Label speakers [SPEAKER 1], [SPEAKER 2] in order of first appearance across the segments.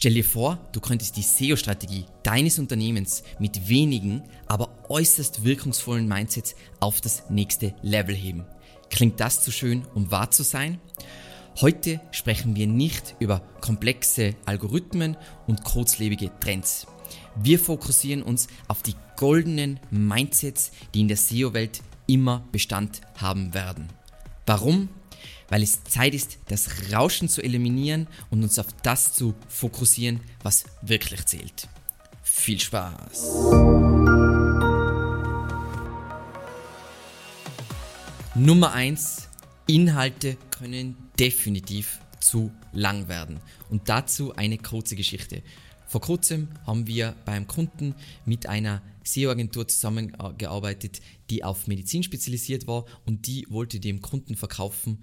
[SPEAKER 1] Stell dir vor, du könntest die SEO-Strategie deines Unternehmens mit wenigen, aber äußerst wirkungsvollen Mindsets auf das nächste Level heben. Klingt das zu schön, um wahr zu sein? Heute sprechen wir nicht über komplexe Algorithmen und kurzlebige Trends. Wir fokussieren uns auf die goldenen Mindsets, die in der SEO-Welt immer Bestand haben werden. Warum? Weil es Zeit ist, das Rauschen zu eliminieren und uns auf das zu fokussieren, was wirklich zählt. Viel Spaß! Nummer 1. Inhalte können definitiv zu lang werden. Und dazu eine kurze Geschichte. Vor kurzem haben wir beim Kunden mit einer SEO-Agentur zusammengearbeitet, die auf Medizin spezialisiert war und die wollte dem Kunden verkaufen,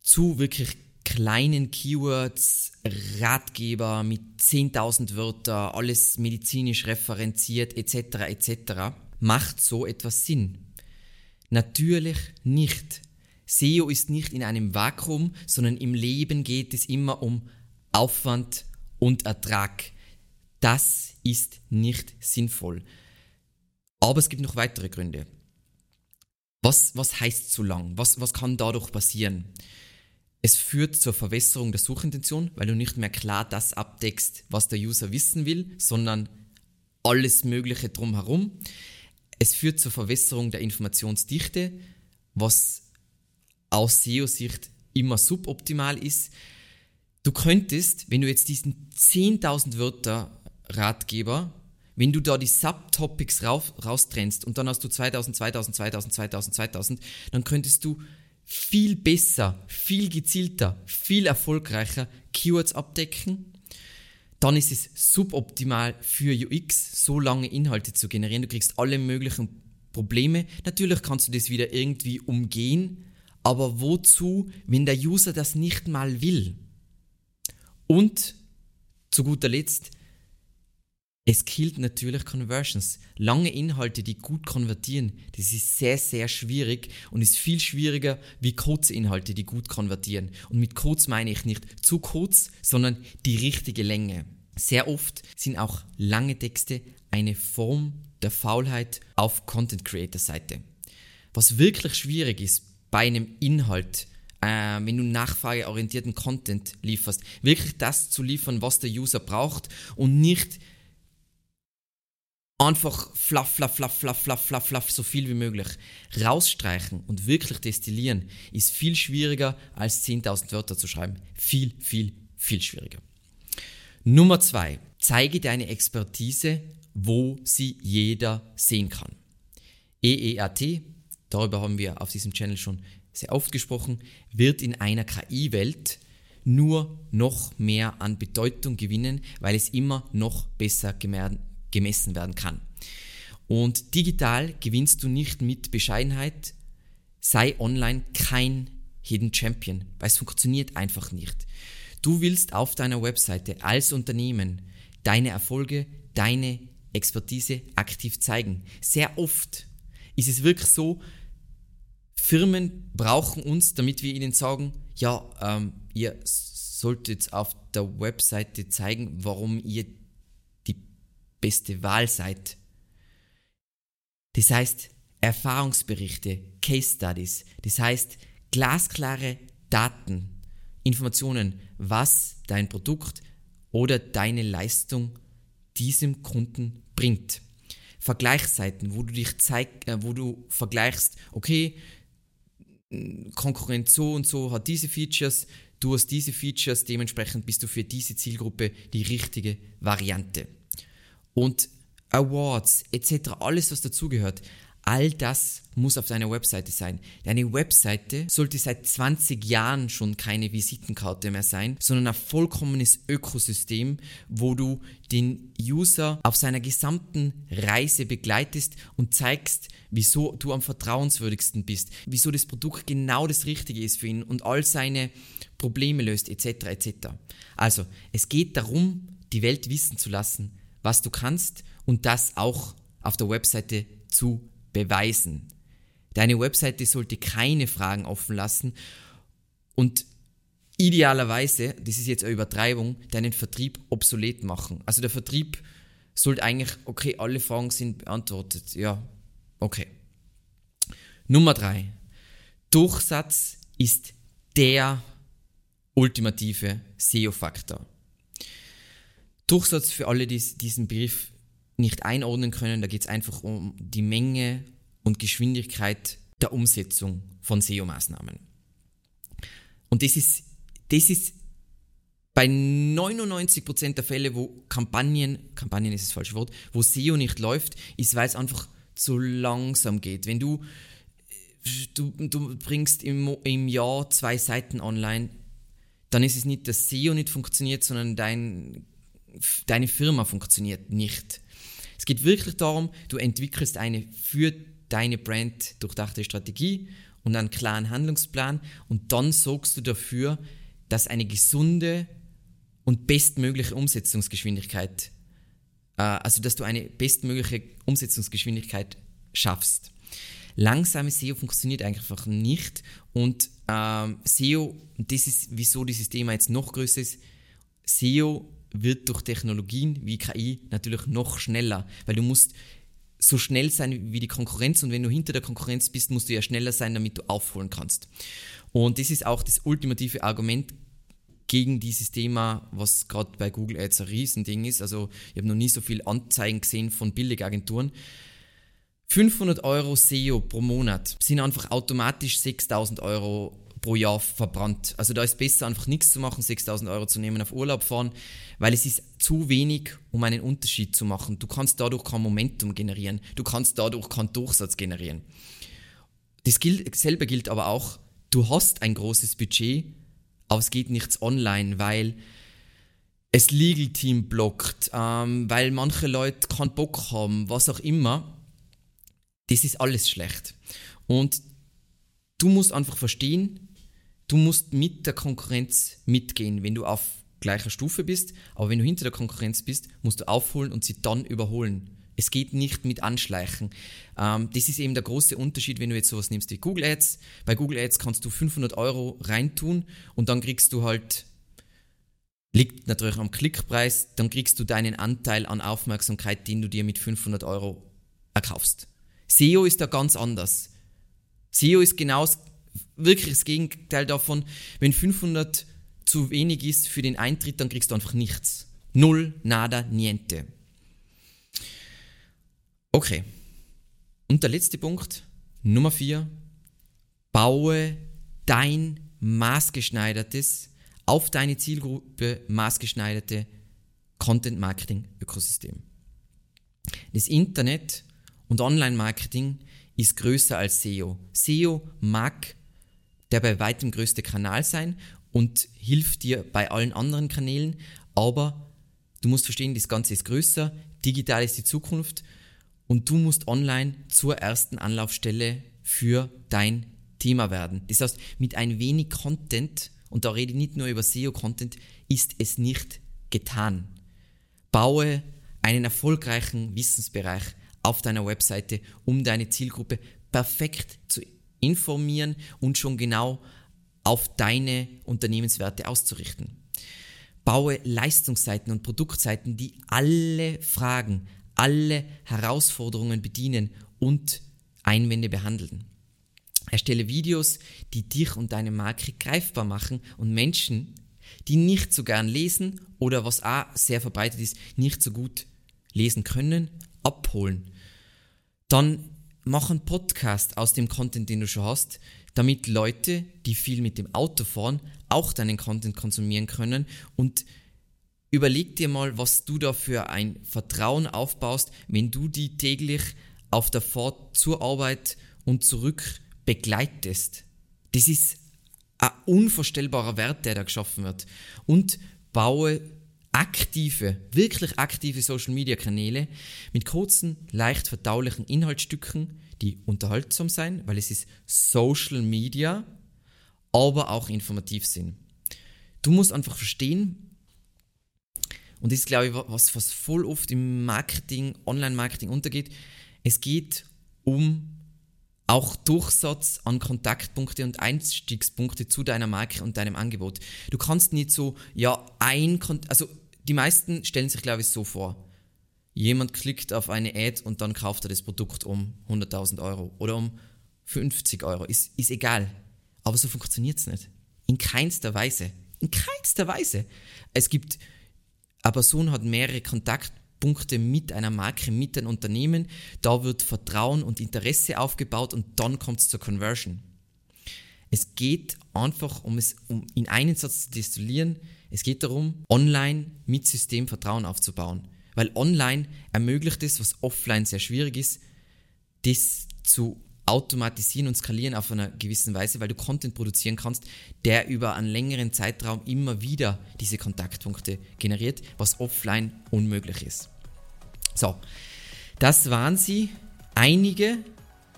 [SPEAKER 1] zu wirklich kleinen Keywords, Ratgeber mit 10.000 Wörter, alles medizinisch referenziert etc. etc. Macht so etwas Sinn? Natürlich nicht. SEO ist nicht in einem Vakuum, sondern im Leben geht es immer um Aufwand und Ertrag. Das ist nicht sinnvoll. Aber es gibt noch weitere Gründe. Was, was heißt zu lang? Was, was kann dadurch passieren? Es führt zur Verwässerung der Suchintention, weil du nicht mehr klar das abdeckst, was der User wissen will, sondern alles Mögliche drumherum. Es führt zur Verwässerung der Informationsdichte, was aus SEO-Sicht immer suboptimal ist. Du könntest, wenn du jetzt diesen 10.000 Wörter Ratgeber, wenn du da die Subtopics raus, raustrennst und dann hast du 2000, 2000, 2000, 2000, 2000, dann könntest du viel besser, viel gezielter, viel erfolgreicher Keywords abdecken, dann ist es suboptimal für UX, so lange Inhalte zu generieren. Du kriegst alle möglichen Probleme. Natürlich kannst du das wieder irgendwie umgehen, aber wozu, wenn der User das nicht mal will? Und zu guter Letzt, es killt natürlich Conversions. Lange Inhalte, die gut konvertieren, das ist sehr, sehr schwierig und ist viel schwieriger wie kurze Inhalte, die gut konvertieren. Und mit kurz meine ich nicht zu kurz, sondern die richtige Länge. Sehr oft sind auch lange Texte eine Form der Faulheit auf Content Creator Seite. Was wirklich schwierig ist bei einem Inhalt, äh, wenn du nachfrageorientierten Content lieferst, wirklich das zu liefern, was der User braucht und nicht einfach fluff, fluff, fluff, fluff, fluff, fluff, fluff, so viel wie möglich. Rausstreichen und wirklich destillieren ist viel schwieriger als 10.000 Wörter zu schreiben. Viel, viel, viel schwieriger. Nummer zwei: Zeige deine Expertise, wo sie jeder sehen kann. EEAT, darüber haben wir auf diesem Channel schon sehr oft gesprochen, wird in einer KI-Welt nur noch mehr an Bedeutung gewinnen, weil es immer noch besser gemessen werden kann. Und digital gewinnst du nicht mit Bescheidenheit, sei online kein Hidden Champion, weil es funktioniert einfach nicht. Du willst auf deiner Webseite als Unternehmen deine Erfolge, deine Expertise aktiv zeigen. Sehr oft ist es wirklich so, Firmen brauchen uns, damit wir ihnen sagen, ja, ähm, ihr solltet auf der Webseite zeigen, warum ihr beste Wahl seid. Das heißt, Erfahrungsberichte, Case Studies, das heißt glasklare Daten, Informationen, was dein Produkt oder deine Leistung diesem Kunden bringt. Vergleichsseiten, wo du dich zeig, äh, wo du vergleichst, okay, Konkurrenz so und so hat diese Features, du hast diese Features, dementsprechend bist du für diese Zielgruppe die richtige Variante und Awards etc., alles was dazugehört, all das muss auf deiner Webseite sein. Deine Webseite sollte seit 20 Jahren schon keine Visitenkarte mehr sein, sondern ein vollkommenes Ökosystem, wo du den User auf seiner gesamten Reise begleitest und zeigst, wieso du am vertrauenswürdigsten bist, wieso das Produkt genau das Richtige ist für ihn und all seine Probleme löst etc. etc. Also, es geht darum, die Welt wissen zu lassen, was du kannst und das auch auf der Webseite zu beweisen. Deine Webseite sollte keine Fragen offen lassen und idealerweise, das ist jetzt eine Übertreibung, deinen Vertrieb obsolet machen. Also der Vertrieb sollte eigentlich, okay, alle Fragen sind beantwortet. Ja, okay. Nummer drei. Durchsatz ist der ultimative SEO-Faktor. Durchsatz für alle, die diesen Begriff nicht einordnen können, da geht es einfach um die Menge und Geschwindigkeit der Umsetzung von SEO-Maßnahmen. Und das ist, das ist bei 99% der Fälle, wo Kampagnen, Kampagnen ist das falsche Wort, wo SEO nicht läuft, ist, weil es einfach zu langsam geht. Wenn du, du, du bringst im, im Jahr zwei Seiten online, dann ist es nicht, dass SEO nicht funktioniert, sondern dein, deine Firma funktioniert nicht. Es geht wirklich darum, du entwickelst eine für deine Brand durchdachte Strategie und einen klaren Handlungsplan und dann sorgst du dafür, dass eine gesunde und bestmögliche Umsetzungsgeschwindigkeit, äh, also dass du eine bestmögliche Umsetzungsgeschwindigkeit schaffst. Langsame SEO funktioniert einfach nicht und ähm, SEO, das ist wieso dieses Thema jetzt noch größer ist, SEO wird durch Technologien wie KI natürlich noch schneller, weil du musst so schnell sein wie die Konkurrenz und wenn du hinter der Konkurrenz bist, musst du ja schneller sein, damit du aufholen kannst. Und das ist auch das ultimative Argument gegen dieses Thema, was gerade bei Google Ads ein Riesending ist. Also ich habe noch nie so viel Anzeigen gesehen von Billigagenturen. 500 Euro SEO pro Monat sind einfach automatisch 6000 Euro pro Jahr verbrannt. Also da ist besser einfach nichts zu machen, 6000 Euro zu nehmen, auf Urlaub fahren, weil es ist zu wenig, um einen Unterschied zu machen. Du kannst dadurch kein Momentum generieren, du kannst dadurch keinen Durchsatz generieren. Das gilt, selber gilt aber auch, du hast ein großes Budget, aber es geht nichts online, weil es Legal Team blockt, ähm, weil manche Leute keinen Bock haben, was auch immer. Das ist alles schlecht. Und du musst einfach verstehen, du musst mit der Konkurrenz mitgehen, wenn du auf gleicher Stufe bist, aber wenn du hinter der Konkurrenz bist, musst du aufholen und sie dann überholen. Es geht nicht mit Anschleichen. Ähm, das ist eben der große Unterschied, wenn du jetzt sowas nimmst wie Google Ads. Bei Google Ads kannst du 500 Euro reintun und dann kriegst du halt, liegt natürlich am Klickpreis, dann kriegst du deinen Anteil an Aufmerksamkeit, den du dir mit 500 Euro erkaufst. SEO ist da ganz anders. SEO ist genau wirklich das Gegenteil davon. Wenn 500 zu wenig ist für den Eintritt, dann kriegst du einfach nichts. Null, nada, niente. Okay. Und der letzte Punkt, Nummer 4. Baue dein maßgeschneidertes, auf deine Zielgruppe maßgeschneiderte Content-Marketing-Ökosystem. Das Internet und Online-Marketing ist größer als SEO. SEO mag der bei weitem größte Kanal sein und hilft dir bei allen anderen Kanälen, aber du musst verstehen, das Ganze ist größer, digital ist die Zukunft und du musst online zur ersten Anlaufstelle für dein Thema werden. Das heißt, mit ein wenig Content, und da rede ich nicht nur über SEO-Content, ist es nicht getan. Baue einen erfolgreichen Wissensbereich auf deiner Webseite, um deine Zielgruppe perfekt zu informieren und schon genau auf deine Unternehmenswerte auszurichten. Baue Leistungsseiten und Produktseiten, die alle Fragen, alle Herausforderungen bedienen und Einwände behandeln. Erstelle Videos, die dich und deine Marke greifbar machen und Menschen, die nicht so gern lesen oder was auch sehr verbreitet ist, nicht so gut lesen können, abholen. Dann mach einen Podcast aus dem Content, den du schon hast, damit Leute, die viel mit dem Auto fahren, auch deinen Content konsumieren können und überleg dir mal, was du da für ein Vertrauen aufbaust, wenn du die täglich auf der Fahrt zur Arbeit und zurück begleitest. Das ist ein unvorstellbarer Wert, der da geschaffen wird. Und baue aktive, wirklich aktive Social Media Kanäle mit kurzen, leicht verdaulichen Inhaltsstücken, die unterhaltsam sein, weil es ist Social Media, aber auch informativ sind. Du musst einfach verstehen, und das ist, glaube ich, was, was voll oft im Marketing, Online-Marketing untergeht, es geht um auch Durchsatz an Kontaktpunkte und Einstiegspunkte zu deiner Marke und deinem Angebot. Du kannst nicht so, ja, ein, Kon also die meisten stellen sich, glaube ich, so vor. Jemand klickt auf eine Ad und dann kauft er das Produkt um 100.000 Euro oder um 50 Euro. Ist, ist egal. Aber so funktioniert es nicht. In keinster Weise. In keinster Weise. Es gibt, eine Person hat mehrere Kontaktpunkte mit einer Marke, mit einem Unternehmen. Da wird Vertrauen und Interesse aufgebaut und dann kommt es zur Conversion. Es geht einfach, um es um in einen Satz zu destillieren, es geht darum, online mit System Vertrauen aufzubauen. Weil online ermöglicht es, was offline sehr schwierig ist, das zu automatisieren und skalieren auf einer gewissen Weise, weil du Content produzieren kannst, der über einen längeren Zeitraum immer wieder diese Kontaktpunkte generiert, was offline unmöglich ist. So, das waren sie, einige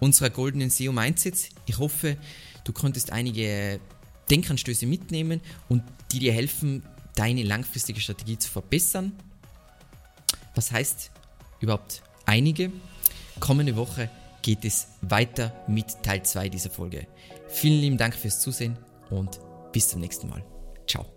[SPEAKER 1] unserer goldenen SEO Mindsets. Ich hoffe, du konntest einige Denkanstöße mitnehmen und die dir helfen, deine langfristige Strategie zu verbessern. Was heißt überhaupt einige? Kommende Woche geht es weiter mit Teil 2 dieser Folge. Vielen lieben Dank fürs Zusehen und bis zum nächsten Mal. Ciao.